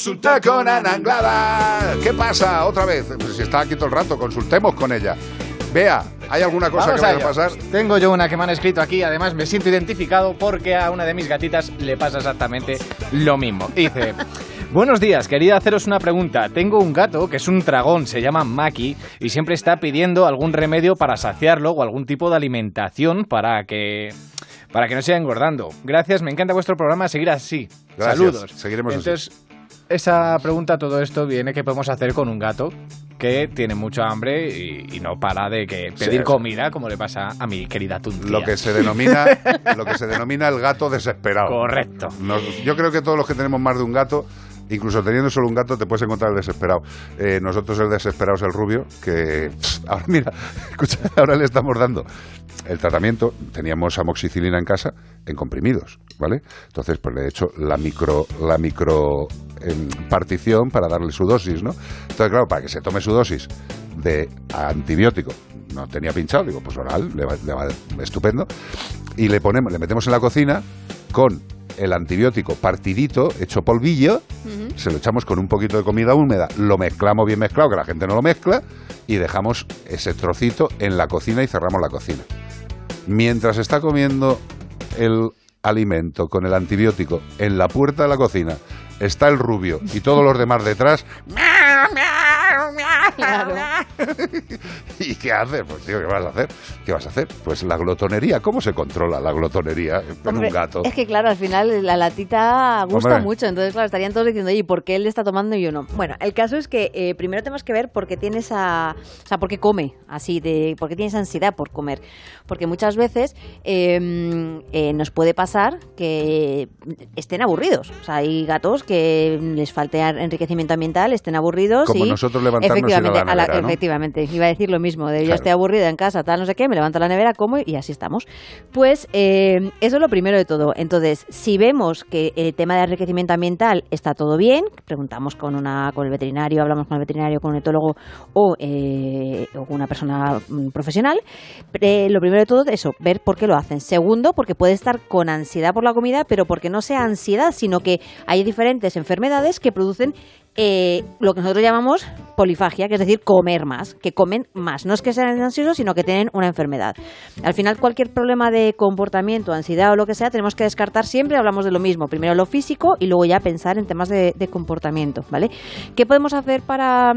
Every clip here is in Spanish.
Consulta con Ana Anglada. ¿Qué pasa? Otra vez. Pues si está aquí todo el rato, consultemos con ella. Vea, ¿hay alguna cosa Vamos que vaya a pasar? Tengo yo una que me han escrito aquí, además me siento identificado porque a una de mis gatitas le pasa exactamente lo mismo. Dice, buenos días, quería haceros una pregunta. Tengo un gato que es un dragón, se llama Maki, y siempre está pidiendo algún remedio para saciarlo o algún tipo de alimentación para que... Para que no siga engordando. Gracias, me encanta vuestro programa, seguir así. Gracias, Saludos. seguiremos así. Esa pregunta, todo esto viene que podemos hacer con un gato que tiene mucha hambre y, y no para de que pedir Sí, comida, como le pasa a mi querida Tuntía. Lo que se denomina, lo que se denomina el gato desesperado. Correcto. Nos- yo creo que todos los que tenemos más de un gato, incluso teniendo solo un gato, te puedes encontrar el desesperado. Eh, nosotros el desesperado es el rubio, que ahora mira, escucha, ahora le estamos dando el tratamiento. Teníamos amoxicilina en casa en comprimidos, ¿vale? Entonces, pues le he hecho la micro, la micro em, partición para darle su dosis, ¿no? Entonces, claro, para que se tome su dosis de antibiótico, no tenía pinchado, digo, pues oral, le va, le va estupendo. Y le ponemos, le metemos en la cocina con el antibiótico partidito, hecho polvillo, se lo echamos con un poquito de comida húmeda, lo mezclamos bien mezclado, que la gente no lo mezcla, y dejamos ese trocito en la cocina y cerramos la cocina. Mientras está comiendo el alimento con el antibiótico en la puerta de la cocina, está el rubio y todos los demás detrás. Claro. ¿Y qué haces? Pues tío, ¿qué vas a hacer? ¿Qué vas a hacer? Pues la glotonería. ¿Cómo se controla la glotonería en Hombre, un gato? Es que claro, al final la latita gusta Hombre. mucho, entonces claro, estarían todos diciendo, oye, ¿por qué él está tomando y yo no? Bueno, el caso es que eh, primero tenemos que ver por qué tiene esa, o sea, por qué come así, de, por qué tiene esa ansiedad por comer, porque muchas veces eh, eh, nos puede pasar que estén aburridos, o sea, hay gatos que les falte enriquecimiento ambiental, estén aburridos Como y nosotros levantarnos efectivamente, a la- nevera, ¿no? efectivamente, iba a decir lo mismo, de yo Claro. estoy aburrida en casa, tal, no sé qué, me levanto a la nevera, como y así estamos. Pues eh, eso es lo primero de todo. Entonces, si vemos que el tema de enriquecimiento ambiental está todo bien, preguntamos con, una, con el veterinario, hablamos con el veterinario, con un etólogo o, eh, o con una persona mm, profesional, eh, lo primero de todo es eso, ver por qué lo hacen. Segundo, porque puede estar con ansiedad por la comida, pero porque no sea ansiedad, sino que hay diferentes enfermedades que producen eh, lo que nosotros llamamos polifagia, que es decir, comer más, que comen más. No es que sean ansiosos, sino que tienen una enfermedad. Al final, cualquier problema de comportamiento, ansiedad o lo que sea, tenemos que descartar siempre, hablamos de lo mismo. Primero lo físico y luego ya pensar en temas de, comportamiento, ¿vale? ¿Qué podemos hacer para...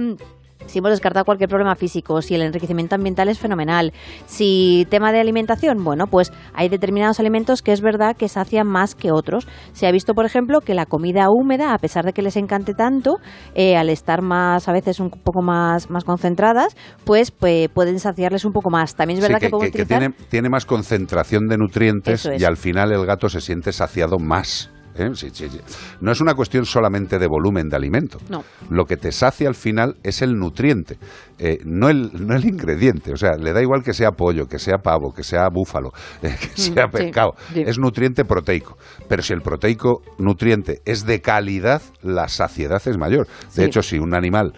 si hemos descartado cualquier problema físico, si el enriquecimiento ambiental es fenomenal, si tema de alimentación, bueno, pues hay determinados alimentos que es verdad que sacian más que otros. Se ha visto, por ejemplo, que la comida húmeda, a pesar de que les encante tanto, eh, al estar más, a veces un poco más, más concentradas, pues, pues pueden saciarles un poco más. También es verdad que, que, podemos que- que utilizar... tiene, tiene más concentración de nutrientes es. y al final el gato se siente saciado más. ¿Eh? Sí, sí, sí. No es una cuestión solamente de volumen de alimento. No. Lo que te sacia al final es el nutriente, eh, no, el, no el ingrediente. O sea, le da igual que sea pollo, que sea pavo, que sea búfalo, eh, que sea Mm, sí, pescado. Es nutriente proteico. Pero si el proteico nutriente es de calidad, la saciedad es mayor. De hecho, si un animal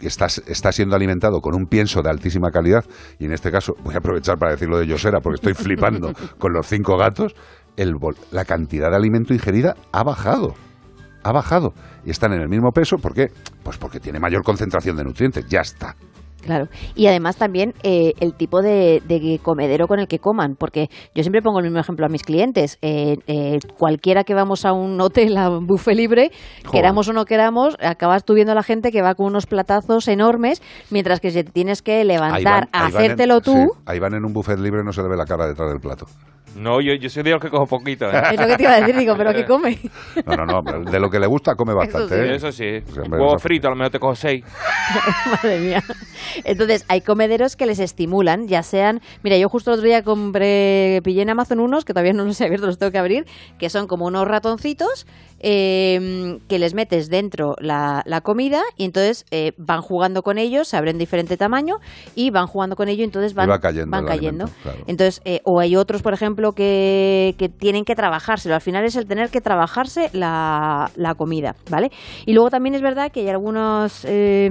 está, está siendo alimentado con un pienso de altísima calidad, y en este caso voy a aprovechar para decirlo de Yosera, porque estoy flipando con los cinco gatos, el la cantidad de alimento ingerida ha bajado. Ha bajado. Y están en el mismo peso. ¿Por qué? Pues porque tiene mayor concentración de nutrientes. Ya está. Claro, y además también eh, el tipo de, de comedero con el que coman, porque yo siempre pongo el mismo ejemplo a mis clientes. Eh, eh, cualquiera que vamos a un hotel, a un buffet libre, Joder. queramos o no queramos, acabas tú viendo a la gente que va con unos platazos enormes, mientras que si te tienes que Ahí levantar a van en- hacértelo tú, sí, ahí van en un buffet libre no se le ve la cara detrás del plato. No, yo, yo soy de los que cojo poquito. ¿eh? es lo que te iba a decir, digo, pero ¿qué come? No, no, no. De lo que le gusta come bastante. sí. ¿eh? Eso sí. Sí, hombre, Huevo eso- frito, a lo mejor te cojo seis. Madre mía. Entonces, hay comederos que les estimulan, ya sean. Mira, yo justo el otro día compré, pillé en Amazon unos, que todavía no los he abierto, los tengo que abrir, que son como unos ratoncitos eh, que les metes dentro la, la comida y entonces eh, van jugando con ellos, se abren diferente tamaño y van jugando con ellos y entonces van, va cayendo van cayendo. alimento, claro. Entonces, eh, o hay otros, por ejemplo, que, que tienen que trabajárselo. Al final es el tener que trabajarse la, la comida, ¿vale? Y luego también es verdad que hay algunos eh,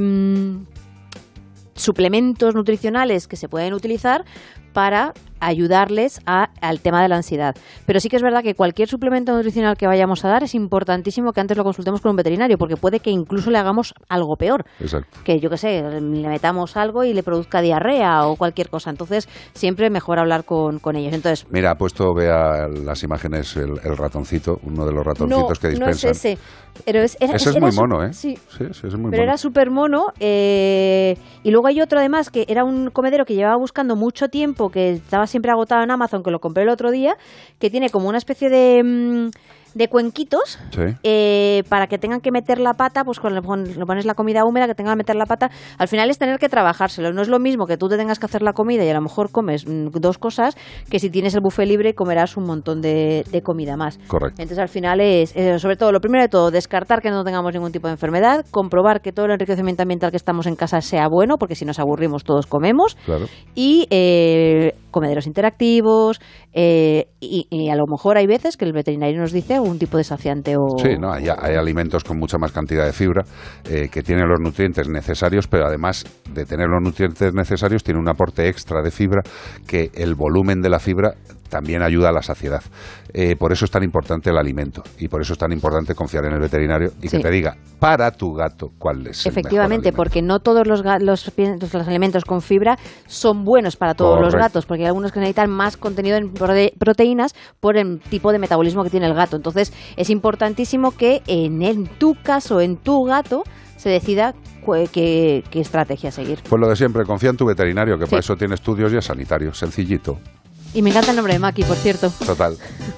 suplementos nutricionales que se pueden utilizar para ayudarles a- al tema de la ansiedad. Pero sí que es verdad que cualquier suplemento nutricional que vayamos a dar es importantísimo que antes lo consultemos con un veterinario, porque puede que incluso le hagamos algo peor. Exacto. Que yo qué sé, le metamos algo y le produzca diarrea o cualquier cosa. Entonces, siempre mejor hablar con, con ellos. Entonces, Mira, ha puesto, vea las imágenes, el, el ratoncito, uno de los no, ratoncitos que no es dispensan. ese. Pero es, era- Ese es era muy mono, ¿eh? Sí, sí, sí, es muy pero mono. era súper mono. eh, y luego hay otro además que era un comedero que llevaba buscando mucho tiempo, que estaba siempre agotado en Amazon, que lo compré el otro día, que tiene como una especie de, mm, de cuenquitos Sí. eh, para que tengan que meter la pata, pues cuando le pon- le pones la comida húmeda, que tengan que meter la pata, al final es tener que trabajárselo. No es lo mismo que tú te tengas que hacer la comida y a lo mejor comes mm, dos cosas, que si tienes el buffet libre comerás un montón de, de comida más. Correcto. Entonces al final es, eh, sobre todo, lo primero de todo, descartar que no tengamos ningún tipo de enfermedad, comprobar que todo el enriquecimiento ambiental que estamos en casa sea bueno, porque si nos aburrimos todos comemos, Claro. y eh, comederos interactivos, y, y a lo mejor hay veces que el veterinario nos dice algún tipo de saciante o... Sí, no, hay, hay alimentos con mucha más cantidad de fibra eh, que tienen los nutrientes necesarios, pero además de tener los nutrientes necesarios, tiene un aporte extra de fibra que el volumen de la fibra también ayuda a la saciedad. Eh, por eso es tan importante el alimento y por eso es tan importante confiar en el veterinario y que te diga para tu gato cuál es el Efectivamente, mejor porque no todos los, los, los alimentos con fibra son buenos para todos los gatos, porque hay algunos que necesitan más contenido en prote- proteínas por el tipo de metabolismo que tiene el gato. Entonces, es importantísimo que en, en tu caso, en tu gato, se decida qué, qué estrategia seguir. Pues lo de siempre, confía en tu veterinario, que Sí. para eso tiene estudios y es sanitario, sencillito, Y me encanta el nombre de Maki, por cierto. total.